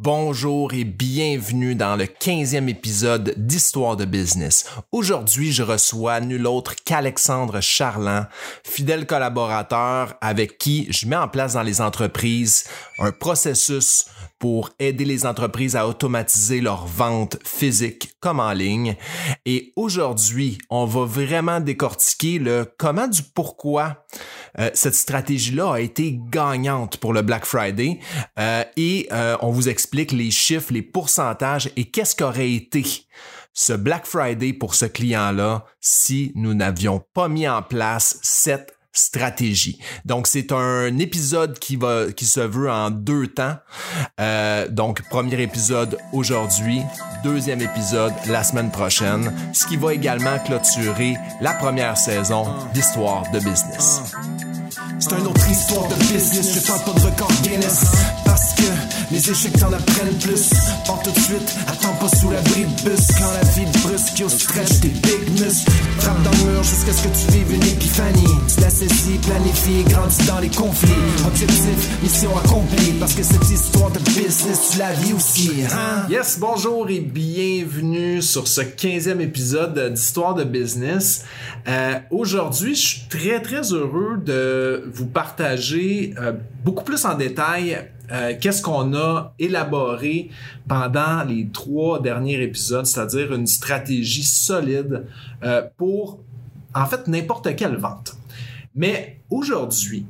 Bonjour et bienvenue dans le 15e épisode d'Histoire de business. Aujourd'hui, je reçois nul autre qu'Alexandre Charland, fidèle collaborateur avec qui je mets en place dans les entreprises un processus pour aider les entreprises à automatiser leurs ventes physiques comme en ligne. Et aujourd'hui, on va vraiment décortiquer le comment du pourquoi euh, cette stratégie-là a été gagnante pour le Black Friday euh, et euh, on vous explique les chiffres, les pourcentages et qu'est-ce qu'aurait été ce Black Friday pour ce client-là si nous n'avions pas mis en place cette stratégie. Donc c'est un épisode qui va qui se veut en deux temps. Euh, donc premier épisode aujourd'hui, deuxième épisode la semaine prochaine, ce qui va également clôturer la première saison d'Histoire de business. C'est une autre histoire de business, je parle pas de record Guinness. Parce que les échecs t'en apprennent plus. Pas tout de suite, attends pas sous l'abri de bus. Quand la vie brusque, yo stretch tes big muscles. Frappe dans le mur jusqu'à ce que tu vives une épiphanie. Tu l'assaissis, planifie, grandis dans les conflits. Objectif, mission accomplie. Parce que cette histoire de business, tu la vis aussi. Hein? Yes, bonjour et bienvenue sur ce 15e épisode d'Histoire de business. Euh, Aujourd'hui, je suis très très heureux de vous partager euh, beaucoup plus en détail euh, qu'est-ce qu'on a élaboré pendant les trois derniers épisodes, c'est-à-dire une stratégie solide euh, pour, en fait, n'importe quelle vente. Mais aujourd'hui,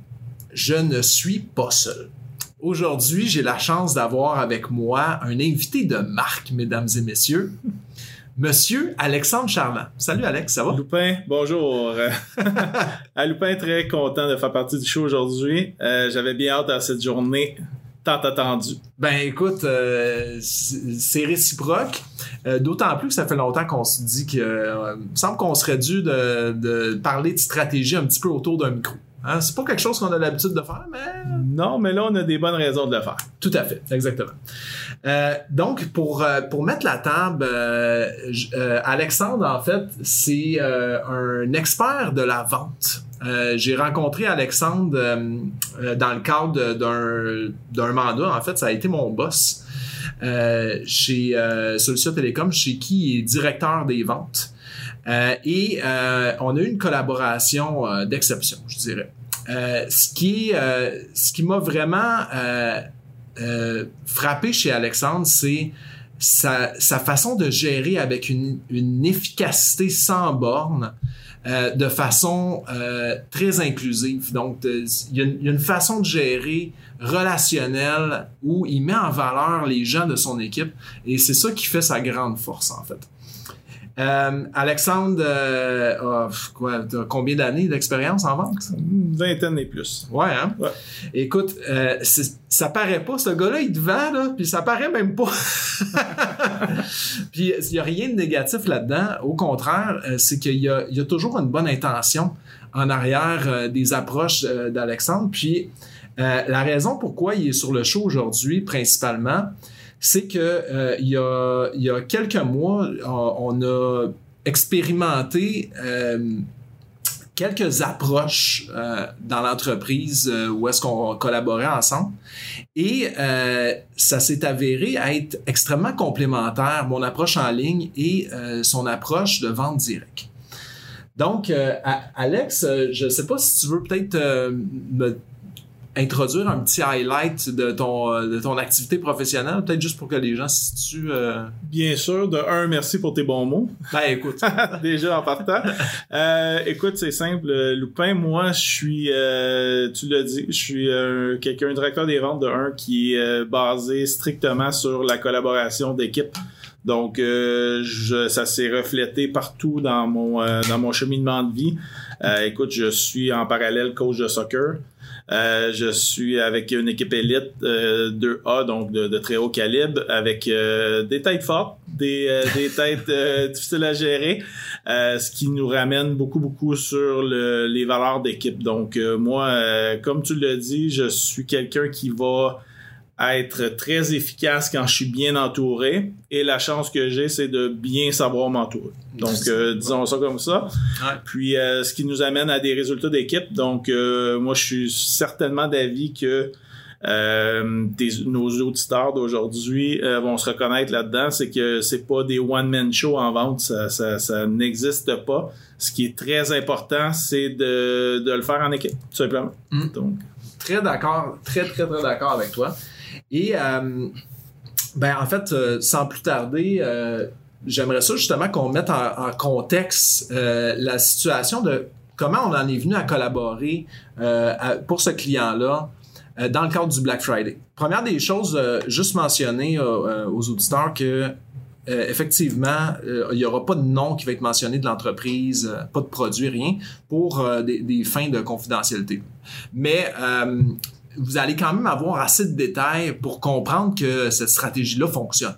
je ne suis pas seul. Aujourd'hui, j'ai la chance d'avoir avec moi un invité de marque, mesdames et messieurs. Monsieur Alexandre Charland. Salut Alex, ça va? Loupin, bonjour. à Loupin, très content de faire partie du show aujourd'hui. Euh, J'avais bien hâte à cette journée tant attendue. Ben écoute, euh, c'est réciproque. Euh, D'autant plus que ça fait longtemps qu'on se dit que il me semble qu'on serait dû de, de parler de stratégie un petit peu autour d'un micro. Hein? C'est pas quelque chose qu'on a l'habitude de faire, mais... Non, mais là, on a des bonnes raisons de le faire. Tout à fait, exactement. Euh, donc, pour, euh, pour mettre la table, euh, euh Alexandre, en fait, c'est un expert de la vente. J'ai rencontré Alexandre dans le cadre d'un d'un mandat. En fait, ça a été mon boss chez Solution Télécom, chez qui il est directeur des ventes. Euh, et euh, on a eu une collaboration euh, d'exception, je dirais. ce qui, ce qui m'a vraiment frappé chez Alexandre, c'est sa, façon de gérer avec une, efficacité sans borne. De façon très inclusive. Donc, il y, a une façon de gérer relationnelle où il met en valeur les gens de son équipe et c'est ça qui fait sa grande force en fait. Euh, Alexandre, euh, a, quoi, combien d'années d'expérience en vente? Une vingtaine et plus. Ouais, hein? Ouais. Écoute, euh, ça paraît pas. Ce gars-là, il te vend, là, puis ça paraît même pas. puis il y a rien de négatif là-dedans. Au contraire, euh, c'est qu'il y a, y a toujours une bonne intention en arrière euh, des approches euh, d'Alexandre. Puis la raison pourquoi il est sur le show aujourd'hui, principalement, c'est que euh, il, y a, y a quelques mois, on, a expérimenté euh, quelques approches euh, dans l'entreprise où est-ce qu'on collaborait ensemble et ça s'est avéré être extrêmement complémentaire mon approche en ligne et son approche de vente directe. Donc Alex, je ne sais pas si tu veux peut-être me introduire un petit highlight de ton, de ton activité professionnelle, peut-être juste pour que les gens se situent. Euh... Bien sûr. De un, merci pour tes bons mots. Ben écoute. Déjà en partant. euh, écoute, c'est simple. Loupin, moi, je suis, euh, tu l'as dit, je suis euh, quelqu'un, directeur des ventes de un qui est euh, basé strictement sur la collaboration d'équipe. Donc, euh, je, ça s'est reflété partout dans mon euh, dans mon cheminement de vie. Euh, écoute, je suis en parallèle coach de soccer. Euh, je suis avec une équipe élite euh, 2A, donc de, de, très haut calibre, avec euh, des têtes fortes, des, des têtes difficiles à gérer, ce qui nous ramène beaucoup, beaucoup sur le, les valeurs d'équipe. Donc moi, comme tu l'as dit, je suis quelqu'un qui va être très efficace quand je suis bien entouré et la chance que j'ai c'est de bien savoir m'entourer. Donc euh, disons ça comme ça. Ouais. Puis euh, ce qui nous amène à des résultats d'équipe. Donc euh, moi je suis certainement d'avis que nos auditeurs d'aujourd'hui vont se reconnaître là-dedans, c'est que c'est pas des one-man shows en vente, ça, ça, ça n'existe pas. Ce qui est très important, c'est de, de le faire en équipe, tout simplement. Mm. Donc, Très d'accord, très très très d'accord avec toi. Et euh, ben en fait, euh, sans plus tarder, euh, j'aimerais ça justement qu'on mette en, contexte la situation de comment on en est venu à collaborer pour ce client-là dans le cadre du Black Friday. Première des choses, juste mentionner aux auditeurs que effectivement, il n'y aura pas de nom qui va être mentionné de l'entreprise, pas de produit, rien, pour des, des fins de confidentialité. Mais vous allez quand même avoir assez de détails pour comprendre que cette stratégie-là fonctionne.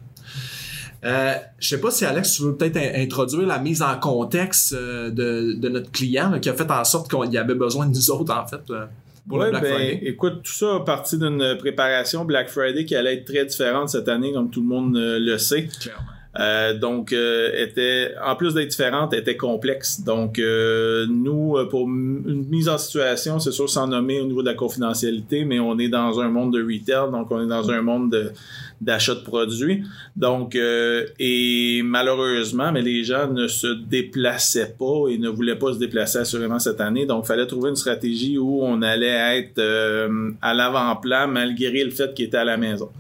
Euh, je sais pas si Alex, tu veux peut-être in- introduire la mise en contexte euh, de, de notre client là, qui a fait en sorte qu'il y avait besoin de nous autres en fait euh, pour Ouais, le Black ben, Friday. écoute, tout ça a parti d'une préparation Black Friday qui allait être très différente cette année, comme tout le monde euh, le sait. Clairement. Euh, donc, euh, était, en plus d'être différente, était complexe. Donc, euh, nous, pour une mise en situation, c'est sûr sans nommer au niveau de la confidentialité, mais on est dans un monde de retail, donc on est dans un monde de d'achat de produits. Donc, euh, et malheureusement, mais les gens ne se déplaçaient pas et ne voulaient pas se déplacer assurément cette année. Donc, il fallait trouver une stratégie où on allait être euh, à l'avant-plan malgré le fait qu'ils étaient à la maison.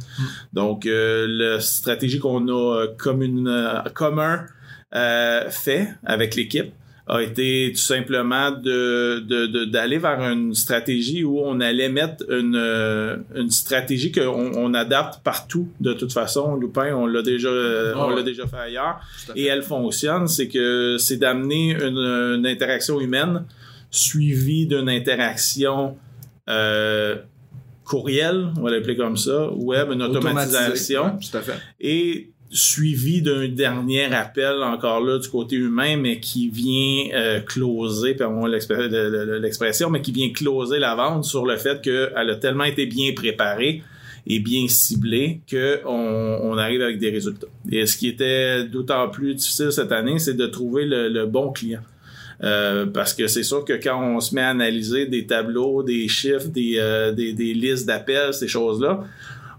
Donc, euh, la stratégie qu'on a euh, commune, euh, commun euh, fait avec l'équipe a été tout simplement de de- de- d'aller vers une stratégie où on allait mettre une, euh, une stratégie qu'on on adapte partout de toute façon. Lupin, on l'a déjà euh, Ah on ouais. l'a déjà fait ailleurs et elle fonctionne. C'est que c'est d'amener une, une interaction humaine suivie d'une interaction euh, courriel, on va l'appeler comme ça, web, une automatisation ouais, tout à fait. et suivi d'un dernier appel encore là du côté humain mais qui vient euh, closer pardon l'expr- le- le- l'expression mais qui vient closer la vente sur le fait qu'elle a tellement été bien préparée et bien ciblée que on, on arrive avec des résultats. Et ce qui était d'autant plus difficile cette année c'est de trouver le, le bon client. Euh, parce que c'est sûr que quand on se met à analyser des tableaux, des chiffres, des, euh, des, des listes d'appels, ces choses-là,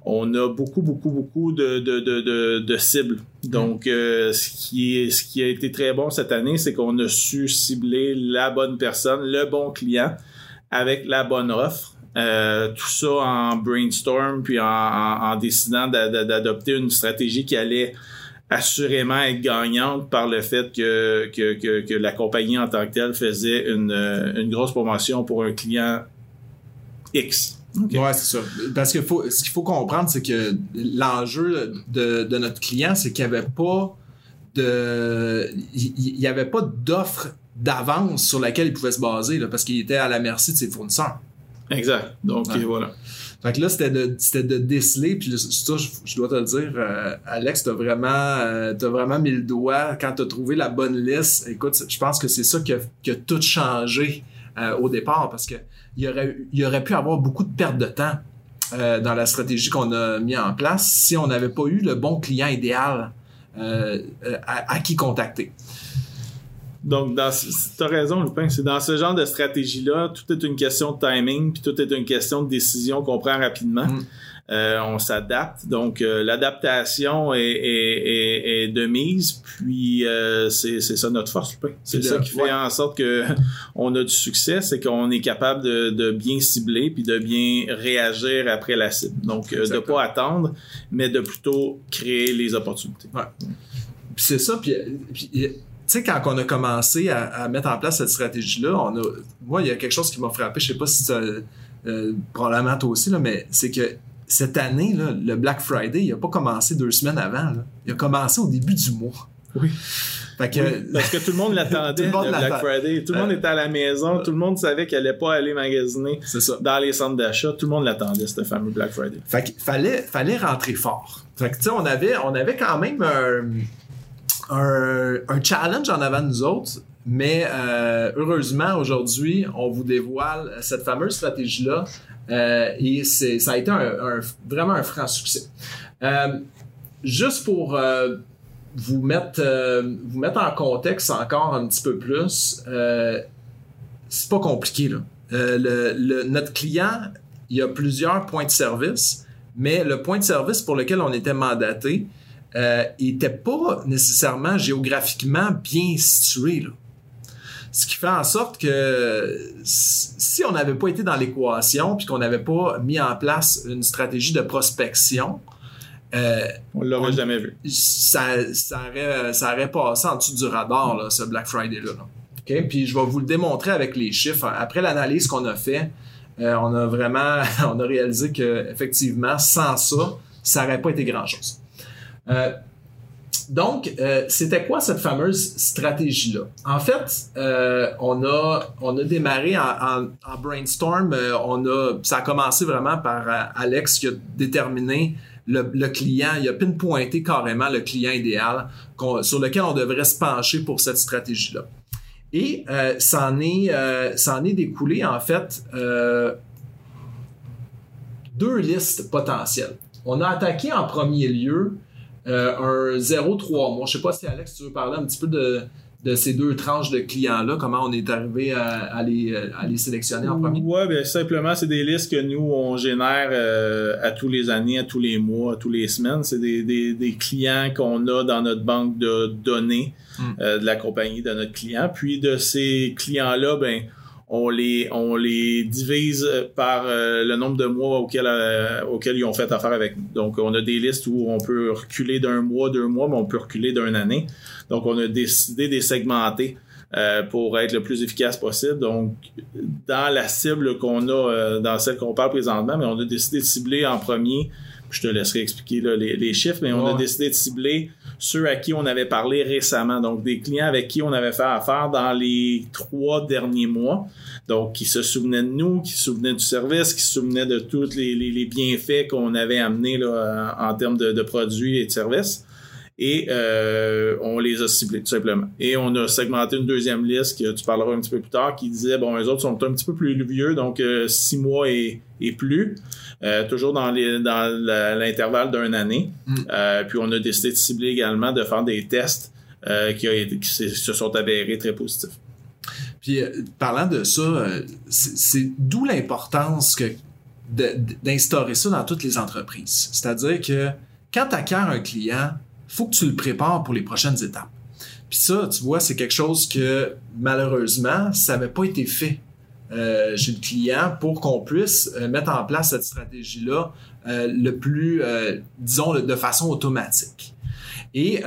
on a beaucoup, beaucoup, beaucoup de, cibles. Donc, euh, ce, qui a été très bon cette année, c'est qu'on a su cibler la bonne personne, le bon client, avec la bonne offre. Euh, tout ça en brainstorm, puis en, décidant d'a- d'a- d'adopter une stratégie qui allait assurément être gagnante par le fait que, la compagnie en tant que telle faisait une grosse promotion pour un client X. Ok. Ouais, c'est ça. Parce que faut, ce qu'il faut comprendre, c'est que l'enjeu de, de notre client, c'est qu'il n'y avait pas de. Il il y avait pas d'offre d'avance sur laquelle il pouvait se baser, là, parce qu'il était à la merci de ses fournisseurs. Exact. Donc, Ouais. voilà. Fait que là, c'était de, c'était de déceler, puis ça, je, je dois te le dire, euh, Alex, t'as vraiment, euh, t'as vraiment mis le doigt quand t'as trouvé la bonne liste. Écoute, je pense que c'est ça qui a, qui a tout changé euh, au départ, parce que il y aurait, il y aurait pu avoir beaucoup de perte de temps euh, dans la stratégie qu'on a mis en place si on n'avait pas eu le bon client idéal euh, euh, à, à qui contacter. Donc, dans, t'as raison, Lupin. C'est dans ce genre de stratégie-là, tout est une question de timing, puis tout est une question de décision qu'on prend rapidement. Mm. Euh, on s'adapte. Donc, euh, l'adaptation est, est, est, est de mise, puis euh, c'est, ça notre force. C'est ça qui fait ouais. en sorte que on a du succès, c'est qu'on est capable de, de bien cibler, puis de bien réagir après la cible. Donc, de Exactement. pas attendre, mais de plutôt créer les opportunités. Puis c'est ça, puis, puis, tu sais, quand on a commencé à, à mettre en place cette stratégie-là, on a, moi, il y a quelque chose qui m'a frappé, je sais pas si ça, euh, probablement toi aussi, là, mais c'est que cette année, là, le Black Friday, il a pas commencé deux semaines avant, là. il a commencé au début du mois. Oui. Fait que, Oui, parce que tout le monde l'attendait, le Black. Friday. Tout le monde Euh, était à la maison. Tout le monde savait qu'elle allait pas aller magasiner c'est ça. dans les centres d'achat. Tout le monde l'attendait, ce fameux Black Friday. Fait qu'il fallait, fallait rentrer fort. Fait que, tu sais, on avait, on avait quand même un, un, un challenge en avant de nous autres, mais euh, heureusement, aujourd'hui, on vous dévoile cette fameuse stratégie-là euh, et ça a été vraiment un franc succès. Euh, juste pour vous, mettre, en contexte encore un petit peu plus, c'est pas compliqué. Là. Notre client il y a plusieurs points de service, mais le point de service pour lequel on était mandaté n'était pas nécessairement géographiquement bien situé. Là. Ce qui fait en sorte que si on n'avait pas été dans l'équation puis qu'on n'avait pas mis en place une stratégie de prospection, euh, on l'aurait jamais vu. Ça, ça, aurait, ça aurait passé en dessous du radar, là, ce Black Friday-là. Puis je vais vous le démontrer avec les chiffres. Après l'analyse qu'on a fait, euh, on a vraiment on a réalisé que effectivement, sans ça, ça n'aurait pas été grand-chose. Euh, donc, euh, c'était quoi cette fameuse stratégie-là? En fait, euh, on, a, on a démarré en, brainstorm. Euh, on a, ça a commencé vraiment par Alex qui a déterminé le, client, il a pinpointé carrément le client idéal sur lequel on devrait se pencher pour cette stratégie-là. Et ça, en est, ça en est découlé, en fait, deux listes potentielles. On a attaqué en premier lieu un 0-3 mois. Je sais pas si Alex, tu veux parler un petit peu de, de ces deux tranches de clients-là, comment on est arrivé à, les, à les sélectionner en premier? Oui, bien simplement, c'est des listes que nous, on génère euh, à tous les années, à tous les mois, à tous les semaines. C'est des, des, des, clients qu'on a dans notre banque de données hmm. euh, de la compagnie de notre client. Puis de ces clients-là, ben on les, on les divise par euh, le nombre de mois auxquels, euh, auxquels ils ont fait affaire avec nous. Donc, on a des listes où on peut reculer d'un mois, deux mois, mais on peut reculer d'une année. Donc, on a décidé de les segmenter euh, pour être le plus efficace possible. Donc, dans la cible qu'on a, dans celle qu'on parle présentement, mais on a décidé de cibler en premier, je te laisserai expliquer les, chiffres, mais on a décidé de cibler ceux à qui on avait parlé récemment, donc des clients avec qui on avait fait affaire dans les trois derniers mois, donc qui se souvenaient de nous, qui se souvenaient du service, qui se souvenaient de tous les, bienfaits qu'on avait amenés là, en termes de, produits et de services et euh, on les a ciblés tout simplement. Et on a segmenté une deuxième liste que tu parleras un petit peu plus tard qui disait bon les autres sont un petit peu plus vieux donc euh, six mois et, et plus. Euh, toujours dans l'intervalle d'un année. Mm. Euh, puis on a décidé de cibler également de faire des tests euh, qui, se sont avérés très positifs. Puis parlant de ça, c'est d'où l'importance que d'instaurer ça dans toutes les entreprises. C'est-à-dire que quand tu acquiers un client, faut que tu le prépares pour les prochaines étapes. Puis ça, tu vois, c'est quelque chose que malheureusement, ça n'avait pas été fait euh, chez le client pour qu'on puisse euh, mettre en place cette stratégie-là euh, le plus, disons, de façon automatique. Et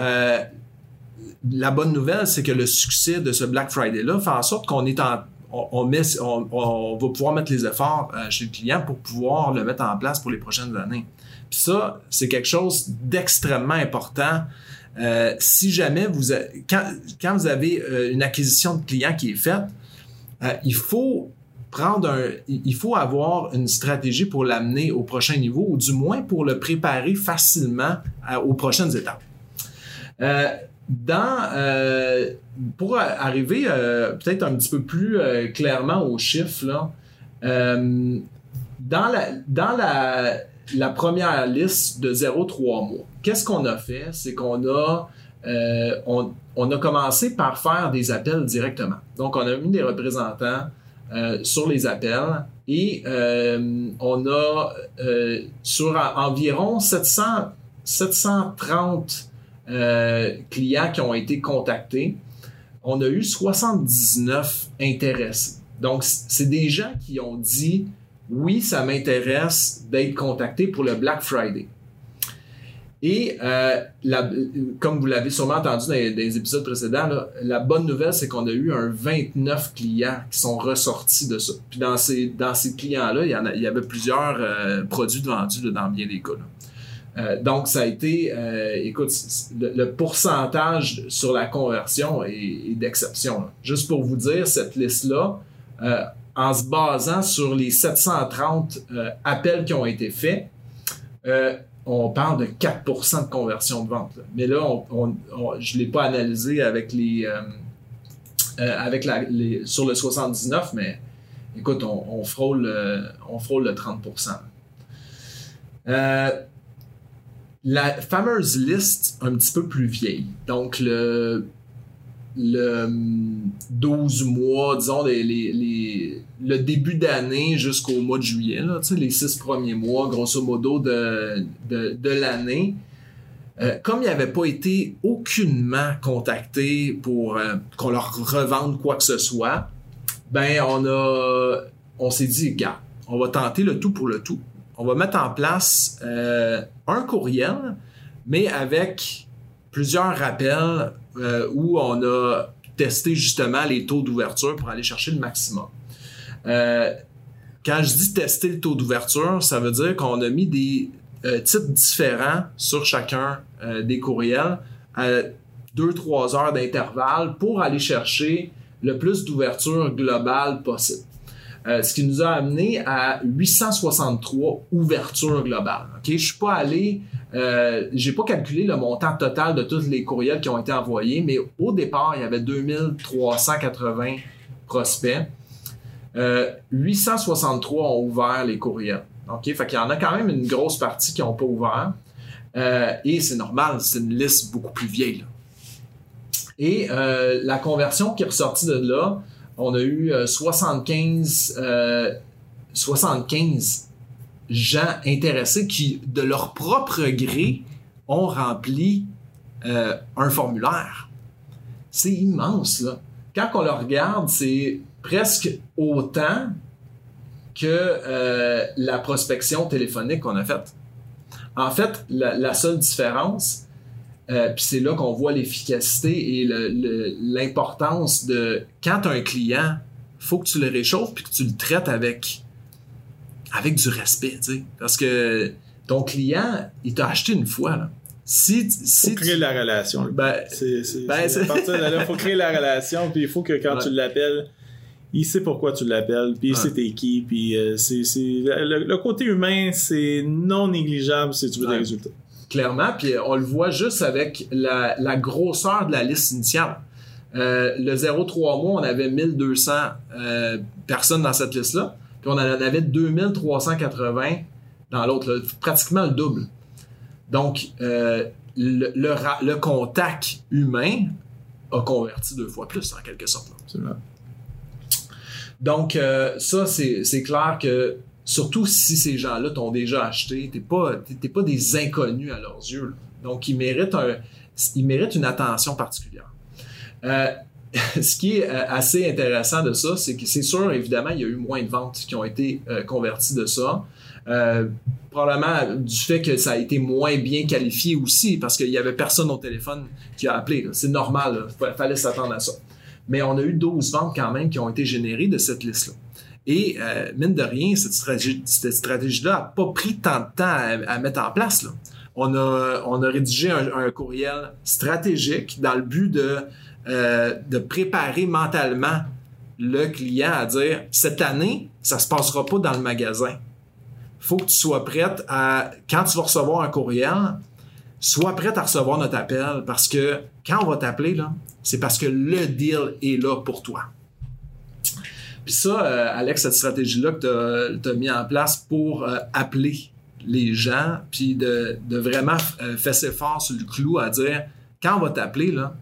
la bonne nouvelle, c'est que le succès de ce Black Friday-là fait en sorte qu'on est en, on, met, on, va pouvoir mettre les efforts chez le client pour pouvoir le mettre en place pour les prochaines années. Puis ça, c'est quelque chose d'extrêmement important. si jamais vous, quand, quand vous avez une acquisition de client qui est faite, euh, il faut prendre un, il faut avoir une stratégie pour l'amener au prochain niveau ou du moins pour le préparer facilement aux prochaines étapes. Euh, dans, euh, pour arriver peut-être un petit peu plus clairement aux chiffres, dans, la, première liste de 0-3 mois, qu'est-ce qu'on a fait? C'est qu'on a on, a commencé par faire des appels directement. Donc, on a mis des représentants euh, sur les appels et euh, on a sur environ 700, 730 clients qui ont été contactés. On a eu 79 intéressés. Donc, c'est des gens qui ont dit oui, ça m'intéresse d'être contacté pour le Black Friday. Et euh, comme vous l'avez sûrement entendu dans les, épisodes précédents, la bonne nouvelle, c'est qu'on a eu un 29 clients qui sont ressortis de ça. Puis dans ces, dans ces clients-là, il y, avait plusieurs euh, produits vendus dans bien des cas. Euh, donc, ça a été, écoute, le, pourcentage sur la conversion est, d'exception. Juste pour vous dire, cette liste-là, en se basant sur les 730 appels qui ont été faits, on parle de 4% de conversion de vente. Mais là, je ne l'ai pas analysé avec les, euh, euh, sur le 79, mais écoute, on, frôle, on frôle le 30% euh, La fameuse liste un petit peu plus vieille. Donc, le, le hum, 12 mois, disons, les, les- le début d'année jusqu'au mois de juillet, là, les six premiers mois, grosso modo, de, de, de l'année. Euh, comme il n'avait pas été aucunement contacté pour euh, qu'on leur revende quoi que ce soit, ben on a on s'est dit, gars, on va tenter le tout pour le tout. On va mettre en place euh, un courriel, mais avec plusieurs rappels euh, où on a testé justement les taux d'ouverture pour aller chercher le maximum. Euh, quand je dis tester le taux d'ouverture, ça veut dire qu'on a mis des euh, titres différents sur chacun des courriels à 2-3 heures d'intervalle pour aller chercher le plus d'ouverture globale possible. Euh, ce qui nous a amené à 863 ouvertures globales. Ok, je suis pas allé, euh, j'ai pas calculé le montant total de tous les courriels qui ont été envoyés, mais au départ il y avait 2380 prospects. Euh, 863 ont ouvert les courriels. Ok, fait qu'il y en a quand même une grosse partie qui n'ont pas ouvert. Euh, et c'est normal, c'est une liste beaucoup plus vieille. Et euh, la conversion qui est ressortie de là, on a eu euh, 75, euh, 75 gens intéressés qui, de leur propre gré, ont rempli euh, un formulaire. C'est immense, là. Quand on le regarde, c'est presque autant que euh, la prospection téléphonique qu'on a faite. En fait, la seule différence, euh, puis c'est là qu'on voit l'efficacité et le- le- l'importance de quand tu as un client, faut que tu le réchauffes puis que tu le traites avec avec du respect, parce que ton client, il t'a acheté une fois là. Si si Faut créer tu- la relation. ben, C'est, Ben, à partir de là, il faut créer la relation, puis il faut que quand Ouais. tu l'appelles, il sait pourquoi tu l'appelles, puis il Ouais. sait t'es qui, puis euh, c'est, c'est, le, le côté humain, c'est non négligeable si tu veux Ouais. des résultats. Clairement, puis on le voit juste avec la, la grosseur de la liste initiale. Euh, le 0,3 mois, on avait 1200 euh, personnes dans cette liste-là, puis on en avait 2380 dans l'autre, pratiquement le double. Donc, euh, le, le ra- le contact humain a converti deux fois plus, en quelque sorte. là. Absolument. Donc, euh, ça, c'est clair que, surtout si ces gens-là t'ont déjà acheté, t'es pas, t'es pas des inconnus à leurs yeux. Donc, ils méritent, un, ils méritent une attention particulière. Euh, ce qui est euh, assez intéressant de ça, c'est que c'est sûr, évidemment, il y a eu moins de ventes qui ont été euh, converties de ça. Euh, probablement du fait que ça a été moins bien qualifié aussi, parce qu'il y avait personne au téléphone qui a appelé. C'est normal, il fallait s'attendre à ça mais on a eu 12 ventes quand même qui ont été générées de cette liste-là. Et euh, mine de rien, cette stratégie- cette stratégie-là n'a pas pris tant de temps à, mettre en place. On, a, rédigé un, courriel stratégique dans le but de, euh, de préparer mentalement le client à dire cette année, ça se passera pas dans le magasin. faut que tu sois prête à, quand tu vas recevoir un courriel, sois prête à recevoir notre appel parce que quand on va t'appeler, c'est parce que le deal est là pour toi. Puis ça, euh, Alex, cette stratégie-là que tu as, mis en place pour euh, appeler les gens, puis de, de vraiment euh, fesser fort sur le clou à dire quand on va t'appeler, là,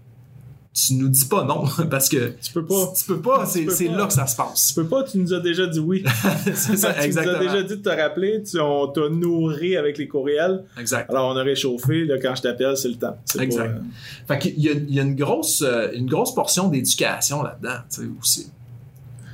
tu nous dis pas non parce que Tu peux pas. tu peux pas, c'est Tu là que ça se Tu passe. peux pas, tu nous as déjà dit oui. c'est ça, tu exactement. nous as déjà dit de te rappeler, tu, on t'a nourri avec les courriels. Exact. Alors on a réchauffé, là, quand je t'appelle, c'est le temps. C'est pas, Exact. euh, Fait qu'il y a, il y a une grosse, euh, une grosse portion d'éducation là-dedans, tu sais, aussi.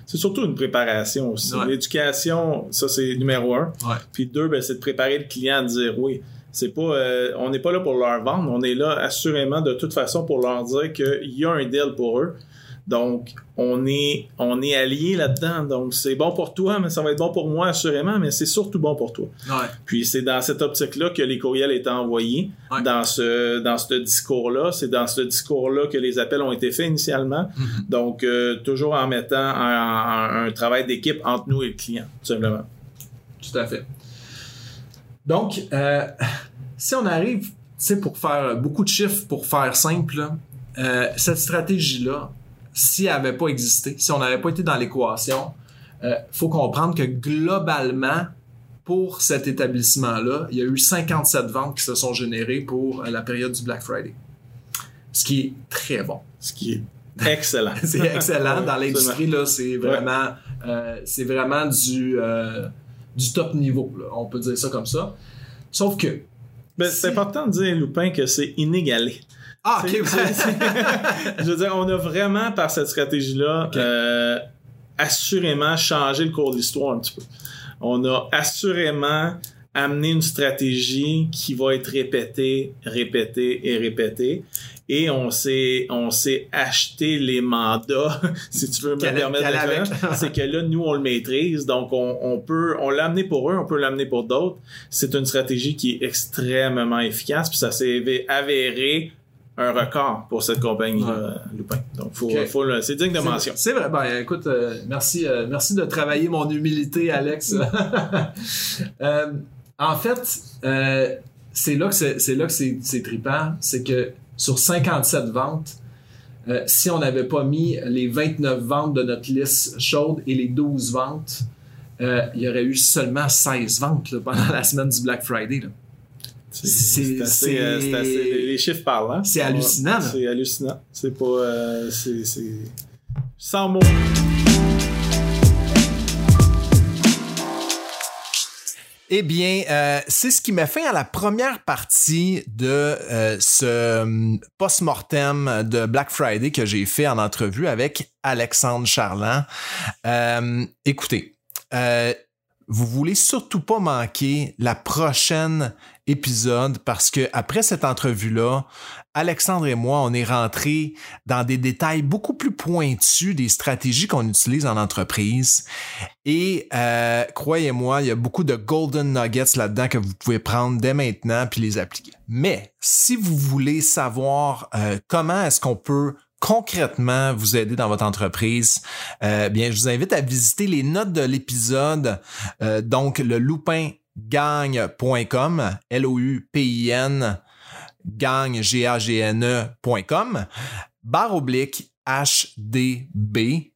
C'est surtout une préparation aussi. Ouais. L'éducation, ça c'est numéro un. Ouais. Puis deux, ben, c'est de préparer le client à dire oui. C'est pas, euh, on n'est pas là pour leur vendre, on est là assurément de toute façon pour leur dire qu'il y a un deal pour eux. Donc, on est, on est alliés là-dedans. Donc, c'est bon pour toi, mais ça va être bon pour moi assurément, mais c'est surtout bon pour toi. Ouais. Puis c'est dans cette optique-là que les courriels étaient envoyés. Ouais. Dans ce dans ce discours-là, c'est dans ce discours-là que les appels ont été faits initialement. Mhm. Donc euh, toujours en mettant un, un- un travail d'équipe entre nous et le client, tout simplement. Tout à fait. Donc, euh, si on arrive, tu sais, pour faire beaucoup de chiffres, pour faire simple, euh, cette stratégie-là, si elle n'avait pas existé, si on n'avait pas été dans l'équation, il faut comprendre que globalement, pour cet établissement-là, il y a eu 57 ventes qui se sont générées pour euh, la période du Black Friday. Ce qui est très bon. Ce qui est excellent. c'est excellent. Dans l'industrie, là, c'est vraiment, euh, c'est vraiment du, euh, du top niveau. Là. On peut dire ça comme ça. Sauf que. Ben, c'est important de dire, Lupin, que c'est inégalé. Ah, ok. je veux dire, on a vraiment, par cette stratégie-là, euh, assurément changé le cours de l'histoire un petit peu. On a assurément amené une stratégie qui va être répétée, répétée et répétée. Et on s'est, on s'est acheté les mandats, si tu veux me permettre de C'est que là, nous, on le maîtrise. Donc, on, on peut, on l'a amené pour eux, on peut l'amener pour d'autres. C'est une stratégie qui est extrêmement efficace. Puis ça s'est avéré un record pour cette compagnie Lupin. Donc, faut, faut c'est digne de mention. C'est vrai. Ben, écoute, euh, merci, euh, merci de travailler mon humilité, Alex. euh, en fait, c'est là que c'est là que c'est trippant, c'est que sur 57 ventes, si on n'avait pas mis les 29 ventes de notre liste chaude et les 12 ventes, il y aurait eu seulement 16 ventes pendant la semaine du Black Friday. C'est assez, Les chiffres parlent. Hein? C'est hallucinant. C'est hallucinant. C'est pas. c'est sans mots. Eh bien, euh, c'est ce qui m'a fait à la première partie de euh, ce hum, post-mortem de Black Friday que j'ai fait en entrevue avec Alexandre Charland. Euh, écoutez, vous voulez surtout pas manquer la prochaine épisode parce que après cette entrevue-là, Alexandre et moi, on est rentré dans des détails beaucoup plus pointus des stratégies qu'on utilise en entreprise. Et euh, croyez-moi, il y a beaucoup de golden nuggets là-dedans que vous pouvez prendre dès maintenant puis les appliquer. Mais si vous voulez savoir euh, comment est-ce qu'on peut concrètement vous aider dans votre entreprise, euh, bien, je vous invite à visiter les notes de l'épisode, euh, donc le loupingagne.com, L-O-U-P-I-N, gagne, G-A-G-N-E.com, barre oblique HDB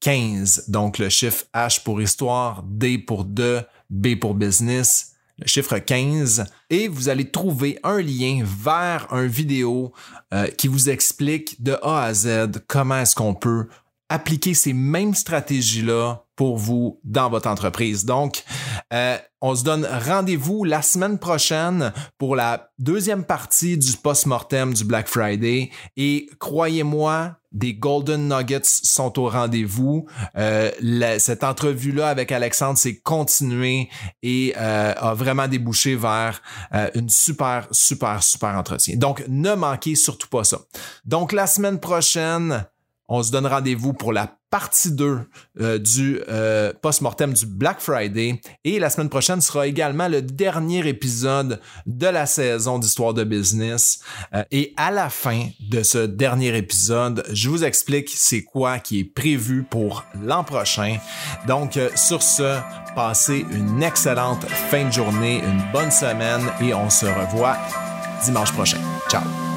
15, donc le chiffre H pour histoire, D pour de, B pour business, le chiffre 15, et vous allez trouver un lien vers un vidéo euh, qui vous explique de A à Z comment est-ce qu'on peut appliquer ces mêmes stratégies-là pour vous dans votre entreprise. Donc, euh, on se donne rendez-vous la semaine prochaine pour la deuxième partie du post-mortem du Black Friday. Et croyez-moi, des Golden Nuggets sont au rendez-vous. Euh, cette entrevue-là avec Alexandre s'est continuée et euh, a vraiment débouché vers euh, une super, super, super entretien. Donc, ne manquez surtout pas ça. Donc, la semaine prochaine, on se donne rendez-vous pour la partie 2 euh, du euh, post-mortem du Black Friday. Et la semaine prochaine sera également le dernier épisode de la saison d'Histoire de business. Euh, et à la fin de ce dernier épisode, je vous explique c'est quoi qui est prévu pour l'an prochain. Donc, sur ce, passez une excellente fin de journée, une bonne semaine et on se revoit dimanche prochain. Ciao!